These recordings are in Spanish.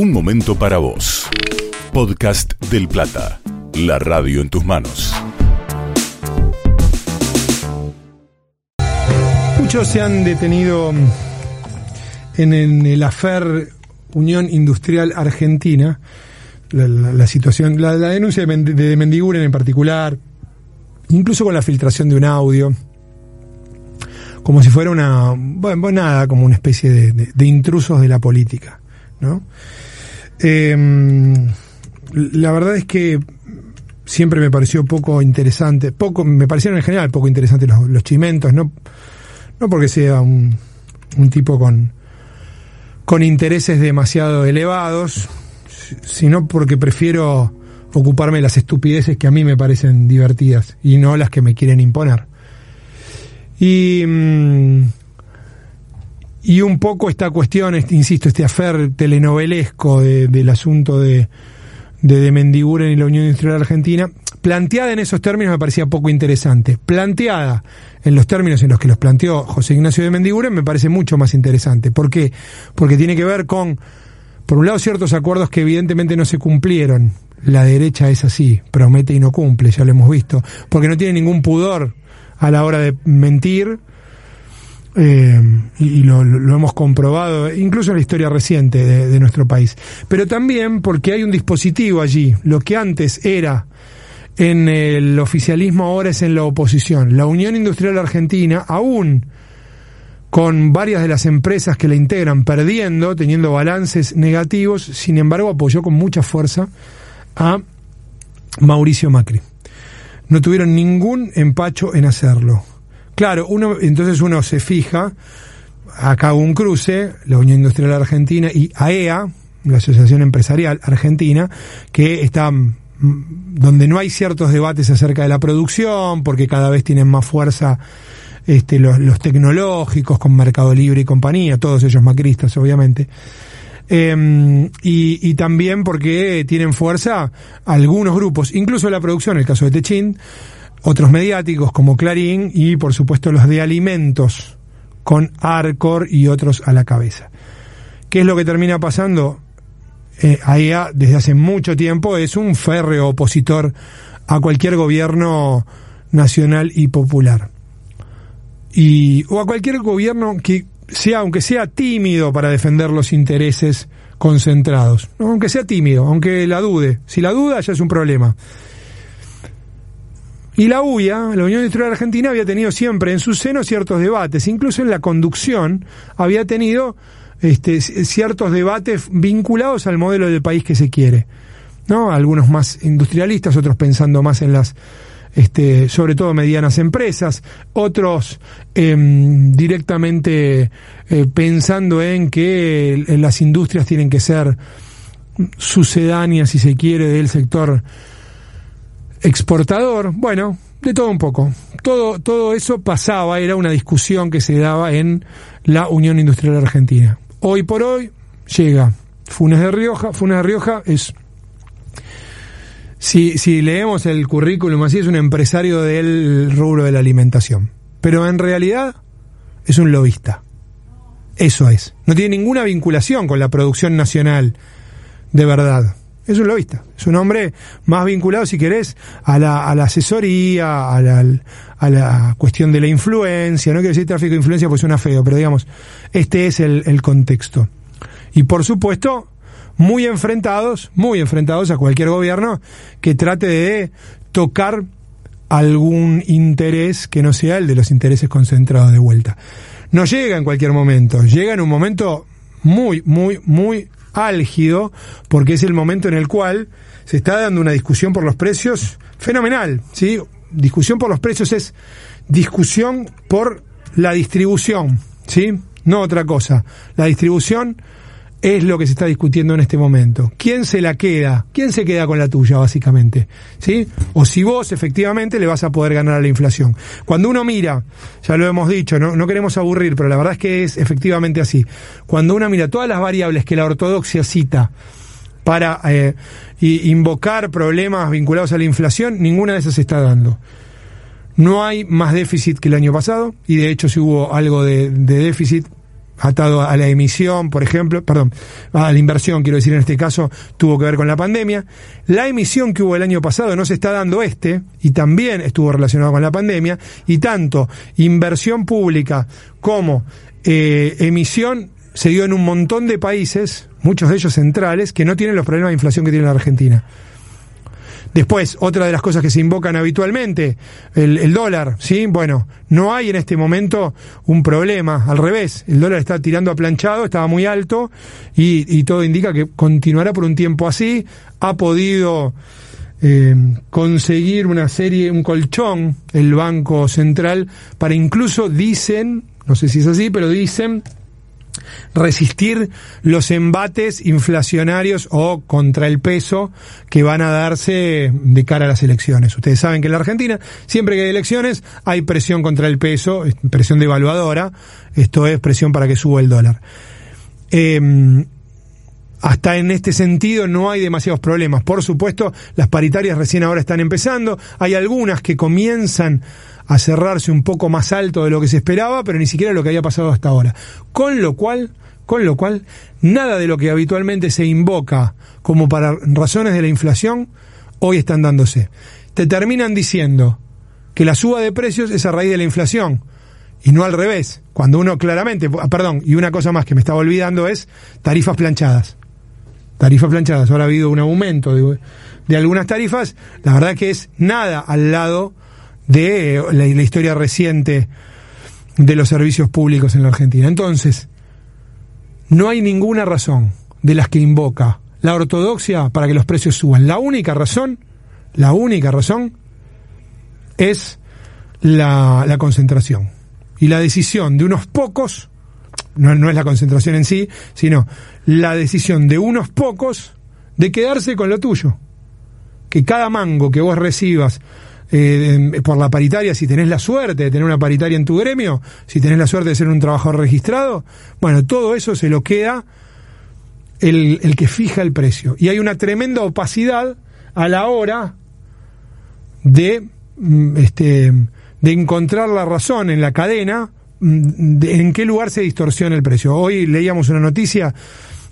Un momento para vos. Podcast del Plata. La radio en tus manos. Muchos se han detenido en, el afer Unión Industrial Argentina, la, situación, la, denuncia de, Mend- de Mendiguren en particular, incluso con la filtración de un audio, como si fuera una, bueno, nada, como una especie de- de intrusos de la política, ¿no? Eh, la verdad es que siempre me pareció poco interesante, poco, me parecieron en general poco interesantes los, los chimentos, no, no porque sea un, un tipo con, con intereses demasiado elevados, si- sino porque prefiero ocuparme de las estupideces que a mí me parecen divertidas y no las que me quieren imponer. Y, mm, y un poco esta cuestión, este, insisto, este afer telenovelesco de- del asunto de, de, de Mendiguren y la Unión Industrial Argentina, planteada en esos términos me parecía poco interesante. Planteada en los términos en los que los planteó José Ignacio de Mendiguren me parece mucho más interesante. ¿Por qué? Porque tiene que ver con, por un lado, ciertos acuerdos que evidentemente no se cumplieron. La derecha es así, promete y no cumple, ya lo hemos visto. Porque no tiene ningún pudor a la hora de mentir. Eh, y lo, hemos comprobado, incluso en la historia reciente de nuestro país. Pero también porque hay un dispositivo allí. Lo que antes era en el oficialismo, ahora es en la oposición. La Unión Industrial Argentina, aún con varias de las empresas que la integran perdiendo, teniendo balances negativos, sin embargo apoyó con mucha fuerza a Mauricio Macri. No tuvieron ningún empacho en hacerlo. Claro, uno, entonces uno se fija, acá un cruce, la Unión Industrial Argentina y AEA, la Asociación Empresarial Argentina, que está mm, donde no hay ciertos debates acerca de la producción, porque cada vez tienen más fuerza este, los, tecnológicos con Mercado Libre y compañía, todos ellos macristas, obviamente. Eh, y, y también porque tienen fuerza algunos grupos, incluso la producción, el caso de Techin, otros mediáticos como Clarín y por supuesto los de alimentos con Arcor y otros a la cabeza. ¿Qué es lo que termina pasando? Eh, AEA desde hace mucho tiempo es un férreo opositor a cualquier gobierno nacional y popular. Y, o a cualquier gobierno que sea, aunque sea tímido para defender los intereses concentrados. Aunque sea tímido, aunque la dude. Si la duda ya es un problema. Y la UIA, la Unión Industrial Argentina, había tenido siempre en su seno ciertos debates, incluso en la conducción había tenido este, ciertos debates vinculados al modelo del país que se quiere. ¿no? Algunos más industrialistas, otros pensando más en las, este, sobre todo medianas empresas, otros em, directamente eh, pensando en que las industrias tienen que ser sucedáneas, si se quiere, del sector exportador, bueno, de todo un poco. Todo, todo eso pasaba, era una discusión que se daba en la Unión Industrial Argentina. Hoy por hoy llega Funes de Rioja. Funes de Rioja es, si, si leemos el currículum así, es un empresario del rubro de la alimentación. Pero en realidad es un lobista. Eso es. No tiene ninguna vinculación con la producción nacional de verdad. Es un lobista. Es un hombre más vinculado, si querés, a la, a la asesoría, a la, cuestión de la influencia. No quiero decir tráfico de influencia porque suena feo, pero digamos, este es el, el contexto. Y por supuesto, muy enfrentados, muy enfrentados a cualquier gobierno que trate de tocar algún interés que no sea el de los intereses concentrados de vuelta. No llega en cualquier momento, llega en un momento muy, muy, muy álgido, porque es el momento en el cual se está dando una discusión por los precios fenomenal, ¿sí? Discusión por los precios es discusión por la distribución, ¿sí? No otra cosa. La distribución es lo que se está discutiendo en este momento. ¿Quién se la queda? ¿Quién se queda con la tuya, básicamente? ¿Sí? O si vos efectivamente le vas a poder ganar a la inflación. Cuando uno mira, ya lo hemos dicho, no, queremos aburrir, pero la verdad es que es efectivamente así. Cuando uno mira todas las variables que la ortodoxia cita para eh, invocar problemas vinculados a la inflación, ninguna de esas se está dando. No hay más déficit que el año pasado, y de hecho si hubo algo de déficit atado a la emisión, por ejemplo, perdón, a la inversión, quiero decir en este caso, tuvo que ver con la pandemia. La emisión que hubo el año pasado no se está dando este, y también estuvo relacionado con la pandemia, y tanto inversión pública como eh, emisión se dio en un montón de países, muchos de ellos centrales, que no tienen los problemas de inflación que tiene la Argentina. Después, otra de las cosas que se invocan habitualmente, el, dólar, ¿sí? Bueno, no hay en este momento un problema, al revés, el dólar está tirando a planchado, estaba muy alto y, todo indica que continuará por un tiempo así, ha podido eh, conseguir una serie, un colchón, el Banco Central, para incluso dicen, no sé si es así, pero dicen resistir los embates inflacionarios o contra el peso que van a darse de cara a las elecciones. Ustedes saben que en la Argentina, siempre que hay elecciones, hay presión contra el peso, presión devaluadora, esto es presión para que suba el dólar. Em, hasta en este sentido no hay demasiados problemas. Por supuesto, las paritarias recién ahora están empezando. Hay algunas que comienzan a cerrarse un poco más alto de lo que se esperaba, pero ni siquiera lo que había pasado hasta ahora. Con lo cual, con lo cual, nada de lo que habitualmente se invoca como para razones de la inflación, hoy están dándose. Te terminan diciendo que la suba de precios es a raíz de la inflación y no al revés. Cuando uno claramente, perdón, y una cosa más que me estaba olvidando es tarifas planchadas. Tarifas planchadas. Ahora ha habido un aumento de, algunas tarifas. La verdad que es nada al lado de la, historia reciente de los servicios públicos en la Argentina. Entonces, no hay ninguna razón de las que invoca la ortodoxia para que los precios suban. La única razón, la única razón es la concentración. Y la decisión de unos pocos, no, no es la concentración en sí, sino la decisión de unos pocos de quedarse con lo tuyo. Que cada mango que vos recibas eh, por la paritaria, si tenés la suerte de tener una paritaria en tu gremio, si tenés la suerte de ser un trabajador registrado, bueno, todo eso se lo queda el, el que fija el precio. Y hay una tremenda opacidad a la hora de, mm, este, de encontrar la razón en la cadena en qué lugar se distorsiona el precio. Hoy leíamos una noticia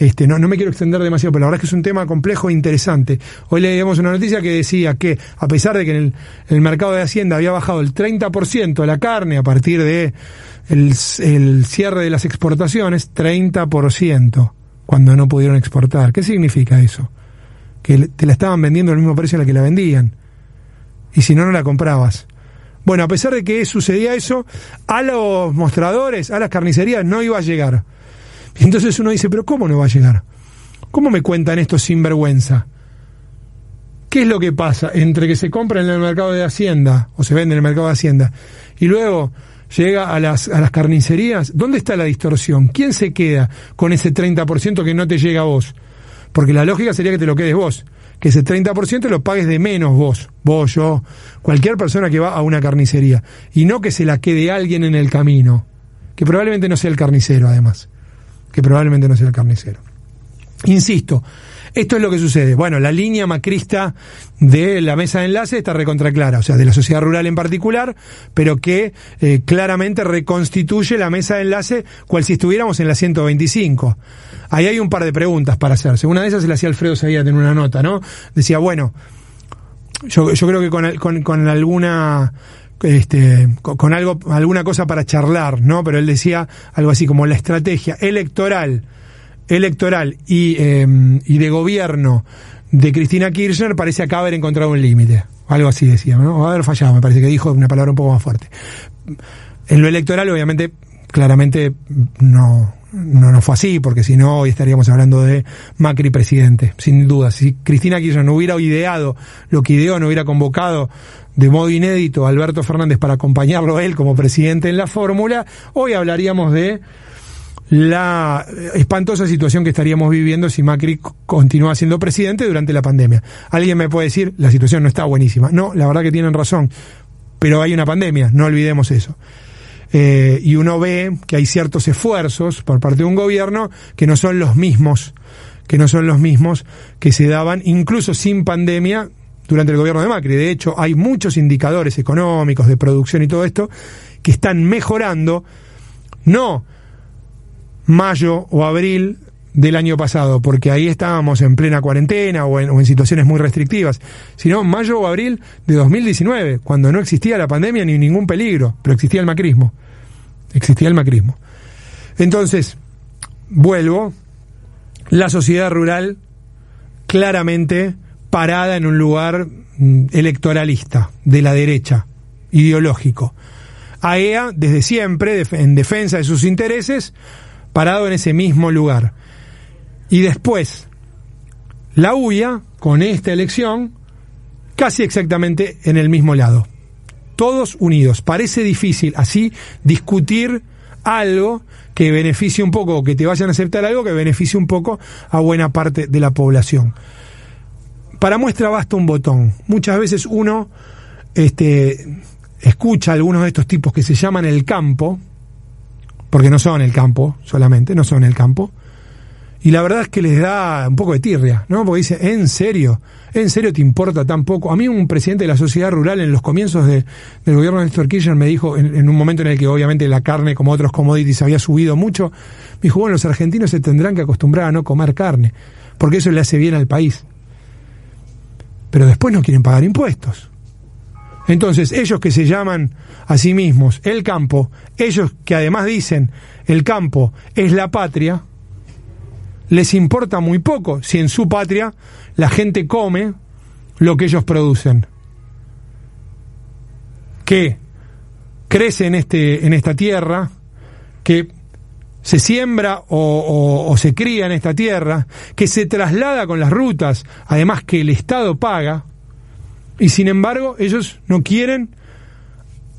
este, no, no me quiero extender demasiado, pero la verdad es que es un tema complejo e interesante. Hoy leíamos una noticia que decía que, a pesar de que en el, mercado de Hacienda había bajado el 30% de la carne a partir de el, cierre de las exportaciones, 30% cuando no pudieron exportar. ¿Qué significa eso? Que te la estaban vendiendo al mismo precio a la que la vendían. Y si no, no la comprabas. Bueno, a pesar de que sucedía eso, a los mostradores, a las carnicerías no iba a llegar. Entonces uno dice, pero ¿cómo no va a llegar? ¿Cómo me cuentan esto sin vergüenza? ¿Qué es lo que pasa entre que se compra en el mercado de Hacienda o se vende en el mercado de Hacienda y luego llega a las, a las carnicerías? ¿Dónde está la distorsión? ¿Quién se queda con ese 30% que no te llega a vos? Porque la lógica sería que te lo quedes vos, que ese 30% lo pagues de menos vos, vos, yo, cualquier persona que va a una carnicería, y no que se la quede alguien en el camino, que probablemente no sea el carnicero además que probablemente no sea el carnicero. Insisto, esto es lo que sucede. Bueno, la línea macrista de la mesa de enlace está recontra clara, o sea, de la sociedad rural en particular, pero que eh, claramente reconstituye la mesa de enlace cual si estuviéramos en la 125. Ahí hay un par de preguntas para hacerse. Una de esas se la hacía Alfredo Seguía en una nota, ¿no? Decía, bueno, yo, yo creo que con, con, con alguna este, con algo, alguna cosa para charlar, ¿no? Pero él decía algo así como la estrategia electoral, electoral y, em, y de gobierno de Cristina Kirchner parece acá haber encontrado un límite. Algo así decía, ¿no? O haber fallado, me parece que dijo una palabra un poco más fuerte. En lo electoral, obviamente, claramente no, no, no fue así, porque si no, hoy estaríamos hablando de Macri presidente, sin duda. Si Cristina Kirchner no hubiera ideado lo que ideó, no hubiera convocado de modo inédito a Alberto Fernández para acompañarlo él como presidente en la fórmula, hoy hablaríamos de la espantosa situación que estaríamos viviendo si Macri continúa siendo presidente durante la pandemia. Alguien me puede decir, la situación no está buenísima. No, la verdad que tienen razón, pero hay una pandemia, no olvidemos eso. Eh, y uno ve que hay ciertos esfuerzos por parte de un gobierno que no son los mismos, que no son los mismos que se daban incluso sin pandemia durante el gobierno de Macri. De hecho, hay muchos indicadores económicos de producción y todo esto que están mejorando, no mayo o abril del año pasado, porque ahí estábamos en plena cuarentena o en, situaciones muy restrictivas, sino mayo o abril de 2019, cuando no existía la pandemia ni ningún peligro, pero existía el macrismo. Existía el macrismo. Entonces, vuelvo, la sociedad rural claramente parada en un lugar mm, electoralista, de la derecha, ideológico. AEA, desde siempre, en defensa de sus intereses, parado en ese mismo lugar. Y después, la UIA, con esta elección, casi exactamente en el mismo lado. Todos unidos. Parece difícil así discutir algo que beneficie un poco, que te vayan a aceptar algo que beneficie un poco a buena parte de la población. Para muestra basta un botón. Muchas veces uno este, escucha a algunos de estos tipos que se llaman el campo, porque no son el campo solamente, no son el campo, y la verdad es que les da un poco de tirria, ¿no? Porque dice, ¿en serio? ¿En serio te importa tan poco? A mí un presidente de la sociedad rural en los comienzos de, del gobierno de Néstor Kirchner me dijo, en, un momento en el que obviamente la carne, como otros commodities, había subido mucho, me dijo, bueno, los argentinos se tendrán que acostumbrar a no comer carne, porque eso le hace bien al país. Pero después no quieren pagar impuestos. Entonces, ellos que se llaman a sí mismos el campo, ellos que además dicen el campo es la patria, les importa muy poco si en su patria la gente come lo que ellos producen. Que crece en, este, en esta tierra, que se siembra o, o, se cría en esta tierra, que se traslada con las rutas, además que el Estado paga, y sin embargo ellos no quieren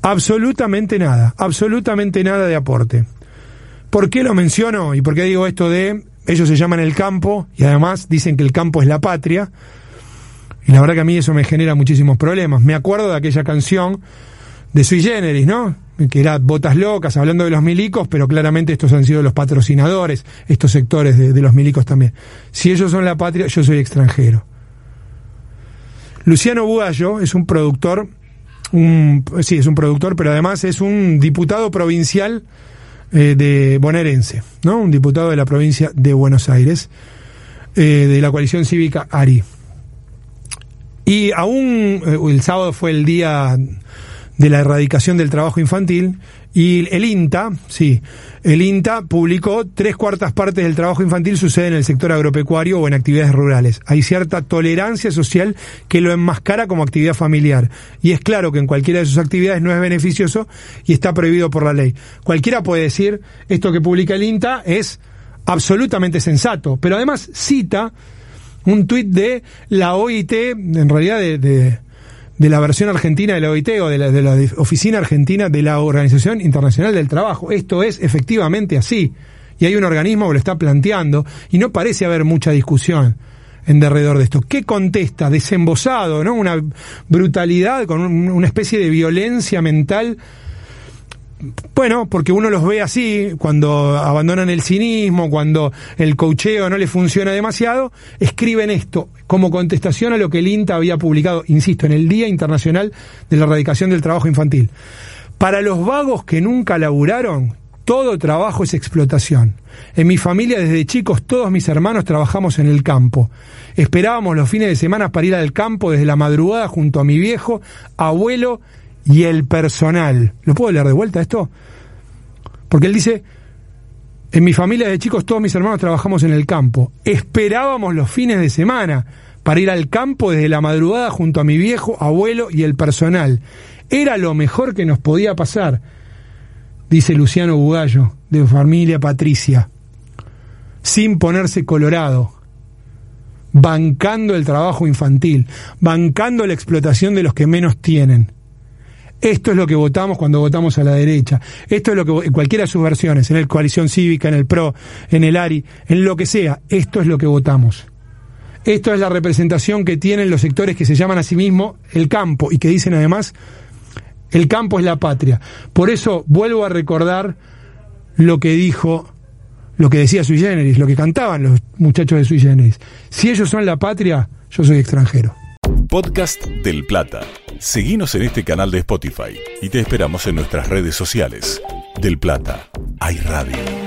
absolutamente nada, absolutamente nada de aporte. ¿Por qué lo menciono y por qué digo esto de ellos se llaman el campo y además dicen que el campo es la patria. Y la verdad que a mí eso me genera muchísimos problemas. Me acuerdo de aquella canción de Sui Generis, ¿no? Que era Botas Locas, hablando de los milicos, pero claramente estos han sido los patrocinadores, estos sectores de, los milicos también. Si ellos son la patria, yo soy extranjero. Luciano Bugallo es un productor, un, sí, es un productor, pero además es un diputado provincial eh, de bonaerense, ¿no? Un diputado de la provincia de Buenos Aires, eh, de la coalición cívica ARI. Y aún eh, el sábado fue el día de la erradicación del trabajo infantil y el INTA, sí, el INTA publicó tres cuartas partes del trabajo infantil sucede en el sector agropecuario o en actividades rurales. Hay cierta tolerancia social que lo enmascara como actividad familiar. Y es claro que en cualquiera de sus actividades no es beneficioso y está prohibido por la ley. Cualquiera puede decir, esto que publica el INTA es absolutamente sensato, pero además cita un tuit de la OIT, en realidad de de la versión argentina de la OIT o de la, de la oficina argentina de la Organización Internacional del Trabajo. Esto es efectivamente así. Y hay un organismo que lo está planteando y no parece haber mucha discusión en derredor de esto. ¿Qué contesta? Desembosado, ¿no? Una brutalidad con una especie de violencia mental bueno, porque uno los ve así, cuando abandonan el cinismo, cuando el cocheo no le funciona demasiado, escriben esto como contestación a lo que el INTA había publicado, insisto, en el Día Internacional de la Erradicación del Trabajo Infantil. Para los vagos que nunca laburaron, todo trabajo es explotación. En mi familia desde chicos todos mis hermanos trabajamos en el campo. Esperábamos los fines de semana para ir al campo desde la madrugada junto a mi viejo, abuelo y el personal. ¿Lo puedo leer de vuelta esto? Porque él dice, en mi familia de chicos todos mis hermanos trabajamos en el campo. Esperábamos los fines de semana para ir al campo desde la madrugada junto a mi viejo, abuelo y el personal. Era lo mejor que nos podía pasar, dice Luciano Bugallo, de familia Patricia, sin ponerse colorado, bancando el trabajo infantil, bancando la explotación de los que menos tienen. Esto es lo que votamos cuando votamos a la derecha. Esto es lo que, en cualquiera de sus versiones, en el Coalición Cívica, en el PRO, en el ARI, en lo que sea, esto es lo que votamos. Esto es la representación que tienen los sectores que se llaman a sí mismos el campo y que dicen además, el campo es la patria. Por eso vuelvo a recordar lo que dijo, lo que decía Sui Generis, lo que cantaban los muchachos de Sui Generis. Si ellos son la patria, yo soy extranjero. Podcast del Plata. Seguimos en este canal de Spotify y te esperamos en nuestras redes sociales. Del Plata, hay radio.